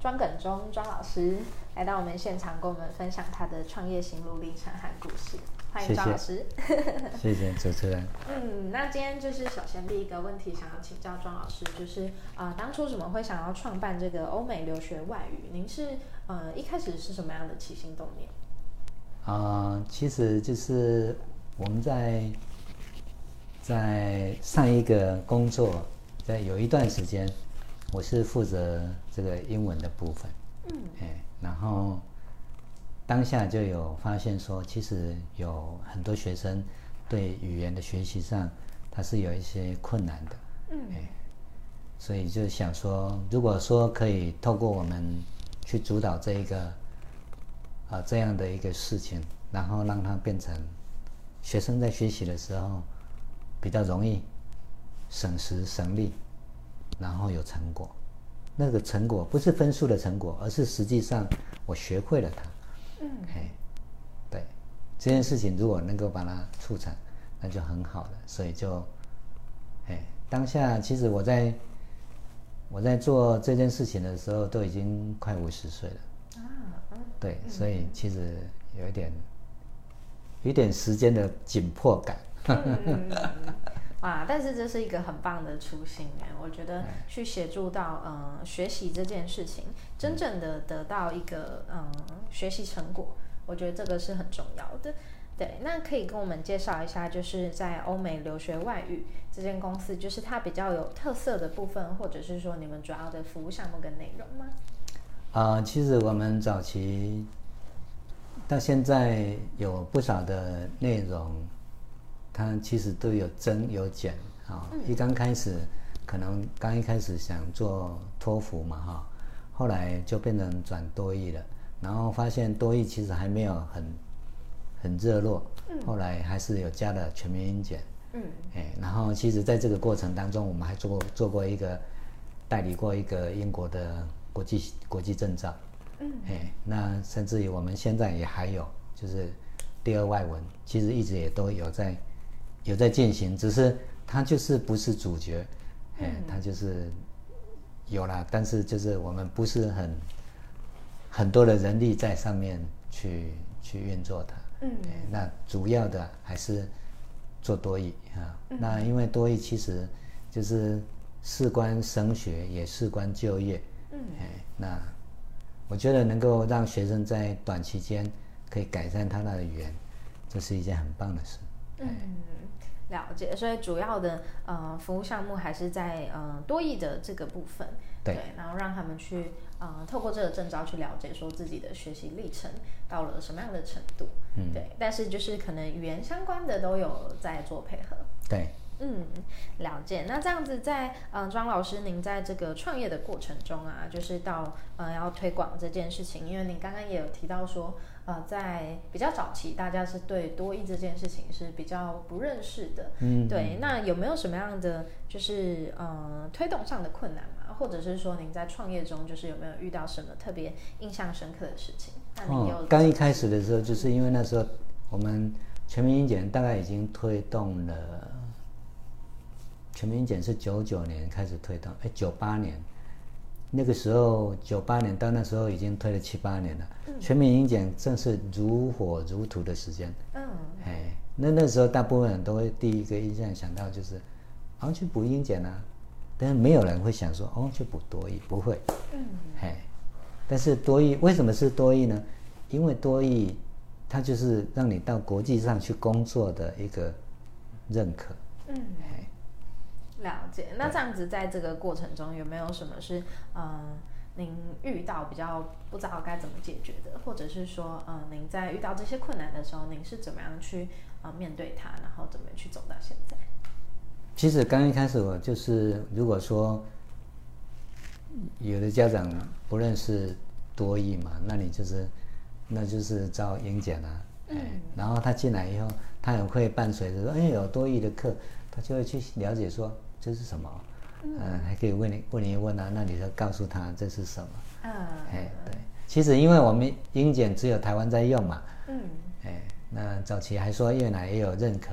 庄耿忠庄老师来到我们现场，跟我们分享他的创业心路历程和故事。欢迎庄老师，谢谢主持人。嗯，那今天就是首先第一个问题，想要请教庄老师，就是啊、呃，当初怎么会想要创办这个欧美留学外语？您是呃一开始是什么样的起心动念？啊、呃，其实就是我们在在上一个工作，在有一段时间，我是负责这个英文的部分，嗯，哎，然后。当下就有发现说，其实有很多学生对语言的学习上，他是有一些困难的，嗯，哎所以就想说，如果说可以透过我们去主导这一个啊这样的一个事情，然后让它变成学生在学习的时候比较容易省时省力，然后有成果。那个成果不是分数的成果，而是实际上我学会了它。嗯，嘿，对，这件事情如果能够把它促成，那就很好了。所以就，哎，当下其实我在我在做这件事情的时候，都已经快五十岁了。啊，对，所以其实有一点，有一点时间的紧迫感。嗯，哇，但是这是一个很棒的初心哎，我觉得去协助到嗯、呃、学习这件事情，真正的得到一个嗯。学习成果，我觉得这个是很重要的。对，那可以跟我们介绍一下，就是在欧美留学外语这间公司，就是它比较有特色的部分，或者是说你们主要的服务项目跟内容吗？啊、呃，其实我们早期到现在有不少的内容，它其实都有增有减啊。哦嗯、一刚开始可能刚一开始想做托福嘛哈、哦，后来就变成转多益了。然后发现多益其实还没有很很热络，嗯、后来还是有加了全民英检，嗯，哎，然后其实在这个过程当中，我们还做过做过一个代理过一个英国的国际国际证照，嗯，哎，那甚至于我们现在也还有就是第二外文，其实一直也都有在有在进行，只是它就是不是主角，哎，它就是有啦，但是就是我们不是很。很多的人力在上面去去运作它，嗯，那主要的还是做多益啊。嗯、那因为多益其实就是事关升学，也事关就业，嗯，那我觉得能够让学生在短期间可以改善他那的语言，这是一件很棒的事。嗯，了解。所以主要的呃服务项目还是在呃多益的这个部分，对，对，然后让他们去。呃，透过这个证照去了解，说自己的学习历程到了什么样的程度，嗯，对。但是就是可能语言相关的都有在做配合，对，嗯，了解。那这样子在，呃，庄老师，您在这个创业的过程中啊，就是到呃要推广这件事情，因为您刚刚也有提到说，呃，在比较早期，大家是对多益这件事情是比较不认识的，嗯，对。那有没有什么样的就是呃推动上的困难？或者是说您在创业中，就是有没有遇到什么特别印象深刻的事情？哦，刚一开始的时候，就是因为那时候我们全民英检大概已经推动了，全民英检是九九年开始推动，哎，九八年那个时候，九八年到那时候已经推了七八年了。嗯，全民英检正是如火如荼的时间。嗯，哎，那那时候大部分人都会第一个印象想到就是，啊，去补英检啊。但是没有人会想说哦，去补多益，不会。嗯，哎，但是多益为什么是多益呢？因为多益它就是让你到国际上去工作的一个认可。嗯，嘿，了解。那这样子在这个过程中有没有什么是嗯、呃、您遇到比较不知道该怎么解决的，或者是说嗯、呃、您在遇到这些困难的时候，您是怎么样去啊、呃、面对它，然后怎么去走到现在？其实刚一开始我就是，如果说有的家长不认识多义嘛，那你就是，那就是招英检啊，哎，然后他进来以后，他也会伴随着说，哎，有多义的课，他就会去了解说这是什么，嗯、呃，还可以问你问你问啊，那你就告诉他这是什么，嗯，哎，对，其实因为我们英检只有台湾在用嘛，嗯，哎，那早期还说越南也有认可，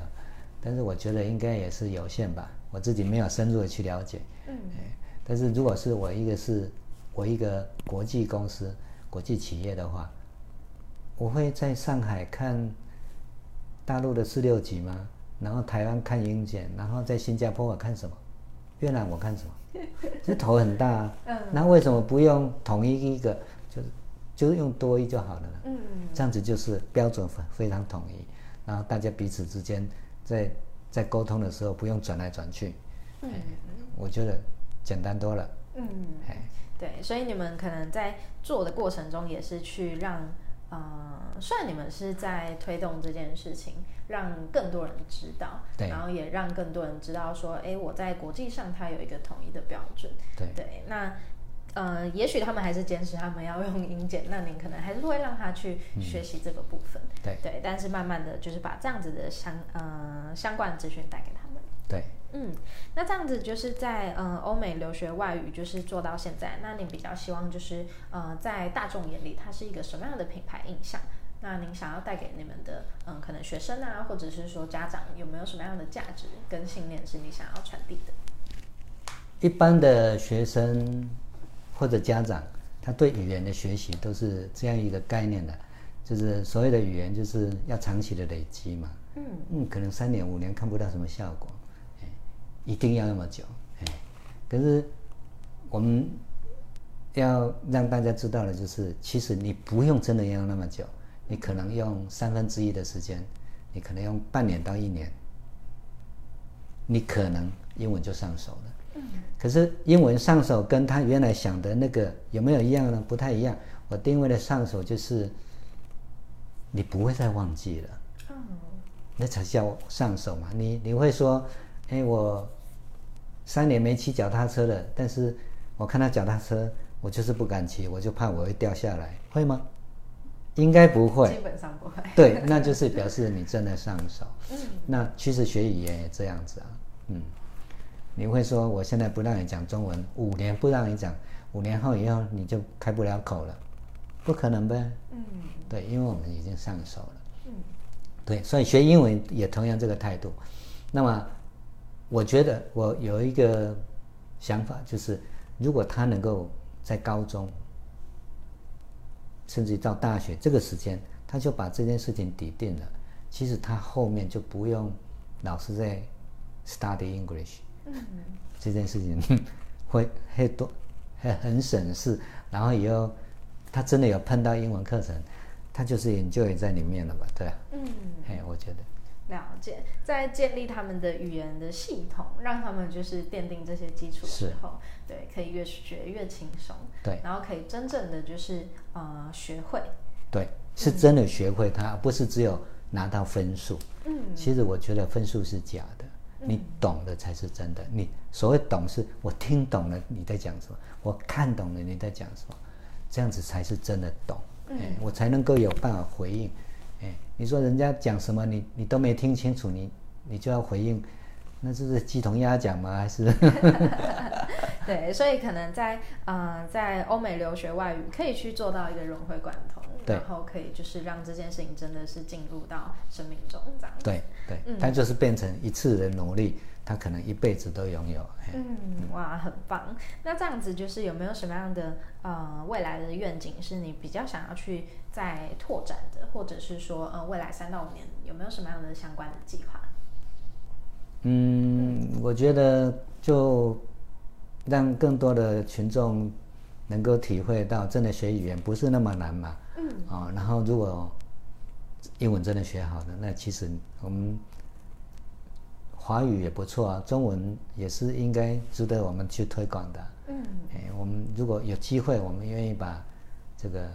但是我觉得应该也是有限吧，我自己没有深入的去了解，嗯，哎，但是如果是我一个是我一个国际公司国际企业的话，我会在上海看大陆的四六级吗？然后台湾看英检，然后在新加坡我看什么？越南我看什么？这头很大啊。嗯。那为什么不用统一一个？就是就是用多一就好了呢？嗯。这样子就是标准非常统一，然后大家彼此之间在在沟通的时候不用转来转去。嗯。我觉得简单多了。嗯。对，所以你们可能在做的过程中也是去让。呃，虽然你们是在推动这件事情，让更多人知道，对，然后也让更多人知道说，哎，我在国际上它有一个统一的标准，对，对。那呃，也许他们还是坚持他们要用英检，那您可能还是会让他去学习这个部分，嗯、对。对。但是慢慢的就是把这样子的相呃相关的资讯带给他们，对。嗯，那这样子就是在嗯欧美留学外语就是做到现在，那您比较希望就是呃在大众眼里它是一个什么样的品牌印象？那您想要带给你们的嗯可能学生啊，或者是说家长有没有什么样的价值跟信念是你想要传递的？一般的学生或者家长，他对语言的学习都是这样一个概念的，就是所谓的语言就是要长期的累积嘛。嗯嗯，可能三年五年看不到什么效果。一定要那么久，哎，可是我们要让大家知道的就是，其实你不用真的要那么久，你可能用三分之一的时间，你可能用半年到一年，你可能英文就上手了。嗯。可是英文上手跟他原来想的那个有没有一样呢？不太一样。我定位的上手就是，你不会再忘记了。嗯。那才叫上手嘛。你你会说，哎，我。三年没骑脚踏车了，但是我看到脚踏车，我就是不敢骑，我就怕我会掉下来，会吗？应该不会，基本上不会。对，那就是表示你真的上手。嗯，那其实学语言也这样子啊。嗯，你会说我现在不让你讲中文，五年不让你讲，五年后以后你就开不了口了，不可能呗。嗯，对，因为我们已经上手了。嗯，对，所以学英文也同样这个态度。那么。我觉得我有一个想法，就是如果他能够在高中，甚至于到大学这个时间，他就把这件事情底定了，其实他后面就不用老是在 study English，嗯，这件事情会会多会很省事，然后以后他真的有碰到英文课程，他就是 enjoy 在里面了吧？对啊，嗯，嘿，我觉得。了解，在建立他们的语言的系统，让他们就是奠定这些基础之后，对，可以越学越轻松，对，然后可以真正的就是呃学会，对，是真的学会它，而不是只有拿到分数。嗯，其实我觉得分数是假的，你懂的才是真的。你所谓懂，是我听懂了你在讲什么，我看懂了你在讲什么，这样子才是真的懂，嗯，我才能够有办法回应。你说人家讲什么你，你都没听清楚，你你就要回应，那这是鸡同鸭讲吗？还是？对，所以可能在呃在欧美留学外语可以去做到一个融会贯通，然后可以就是让这件事情真的是进入到生命中这样。对对，嗯、它就是变成一次的努力，他可能一辈子都拥有。嗯，哇，很棒。那这样子就是有没有什么样的呃未来的愿景是你比较想要去？再拓展的，或者是说，呃，未来三到五年有没有什么样的相关的计划？嗯，我觉得就让更多的群众能够体会到，真的学语言不是那么难嘛。嗯。啊、哦，然后如果英文真的学好了，那其实我们华语也不错啊，中文也是应该值得我们去推广的。嗯。哎，我们如果有机会，我们愿意把这个。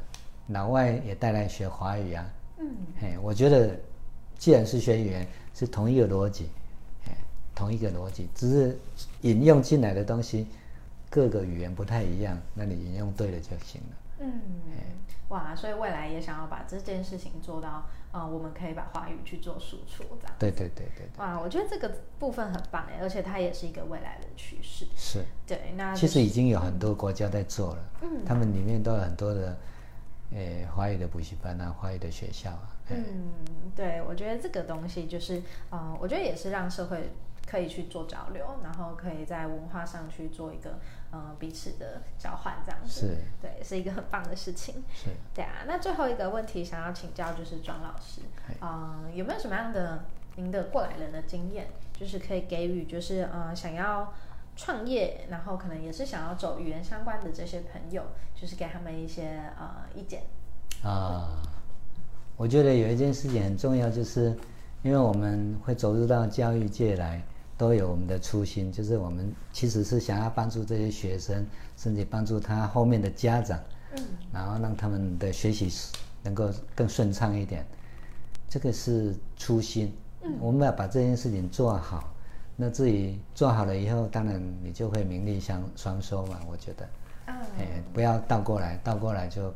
老外也带来学华语啊，嗯，哎，我觉得既然是学语言，是同一个逻辑，嘿，同一个逻辑，只是引用进来的东西，各个语言不太一样，那你引用对了就行了，嗯，嘿哇，所以未来也想要把这件事情做到，呃，我们可以把华语去做输出，这样。对对对对。哇，我觉得这个部分很棒哎，而且它也是一个未来的趋势。是。对，那、就是、其实已经有很多国家在做了，嗯，他们里面都有很多的，诶，华语的补习班啊，华语的学校啊。嗯，对，我觉得这个东西就是，呃，我觉得也是让社会。可以去做交流，然后可以在文化上去做一个呃彼此的交换，这样子是，对，是一个很棒的事情。是，对啊。那最后一个问题想要请教就是庄老师，嗯、呃，有没有什么样的您的过来人的经验，就是可以给予就是呃想要创业，然后可能也是想要走语言相关的这些朋友，就是给他们一些呃意见啊。我觉得有一件事情很重要，就是因为我们会走入到教育界来。都有我们的初心，就是我们其实是想要帮助这些学生，甚至帮助他后面的家长，嗯，然后让他们的学习能够更顺畅一点，这个是初心。嗯，我们要把这件事情做好，那至于做好了以后，当然你就会名利相双收嘛。我觉得，哎、嗯，不要倒过来，倒过来就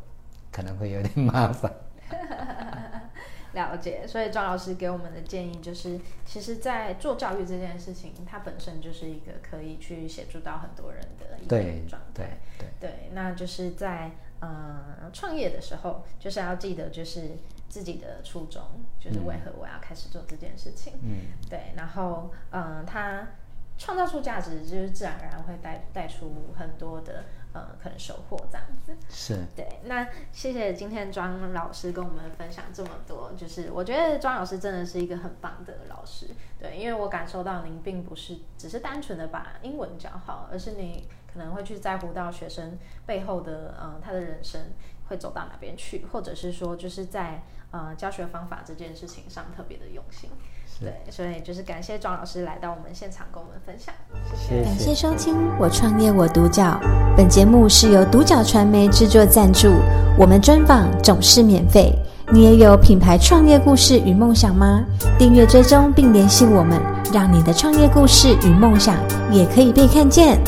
可能会有点麻烦。了解，所以庄老师给我们的建议就是，其实，在做教育这件事情，它本身就是一个可以去协助到很多人的一个状态。对对对，对，那就是在呃创业的时候，就是要记得就是自己的初衷，就是为何我要开始做这件事情。嗯，对，然后嗯、呃，它创造出价值，就是自然而然会带带出很多的。呃，可能收获这样子是对。那谢谢今天庄老师跟我们分享这么多，就是我觉得庄老师真的是一个很棒的老师。对，因为我感受到您并不是只是单纯的把英文教好，而是你可能会去在乎到学生背后的呃他的人生会走到哪边去，或者是说就是在呃教学方法这件事情上特别的用心。对，所以就是感谢庄老师来到我们现场跟我们分享，谢谢。感谢收听《我创业我独角》，本节目是由独角传媒制作赞助，我们专访总是免费。你也有品牌创业故事与梦想吗？订阅追踪并联系我们，让你的创业故事与梦想也可以被看见。